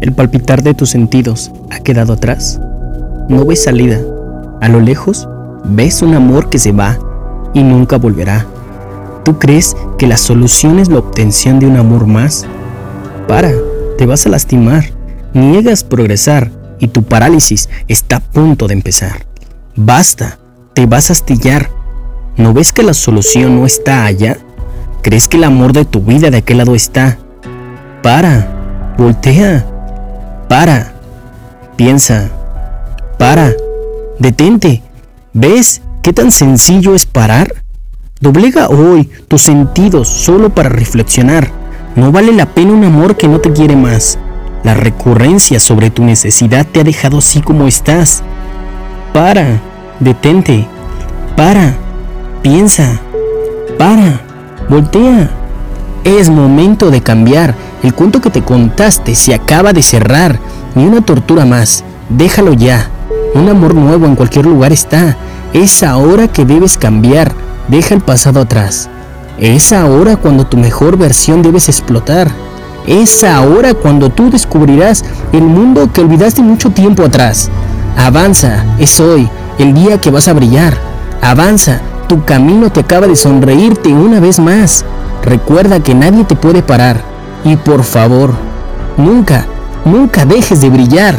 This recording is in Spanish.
El palpitar de tus sentidos ha quedado atrás. No ves salida. A lo lejos ves un amor que se va y nunca volverá. ¿Tú crees que la solución es la obtención de un amor más? Para, te vas a lastimar. Niegas progresar y tu parálisis está a punto de empezar. Basta, te vas a astillar. ¿No ves que la solución no está allá? ¿Crees que el amor de tu vida de aquel lado está? Para, voltea, para, piensa, para, detente. ¿Ves qué tan sencillo es parar? Doblega hoy tus sentidos solo para reflexionar. No vale la pena un amor que no te quiere más. La recurrencia sobre tu necesidad te ha dejado así como estás. Para, detente, para, piensa, para, voltea. Es momento de cambiar. El cuento que te contaste se acaba de cerrar. Ni una tortura más. Déjalo ya. Un amor nuevo en cualquier lugar está. Es ahora que debes cambiar. Deja el pasado atrás. Es ahora cuando tu mejor versión debes explotar. Es ahora cuando tú descubrirás el mundo que olvidaste mucho tiempo atrás. Avanza, es hoy, el día que vas a brillar. Avanza, tu camino te acaba de sonreírte una vez más. Recuerda que nadie te puede parar. Y por favor, nunca, nunca dejes de brillar.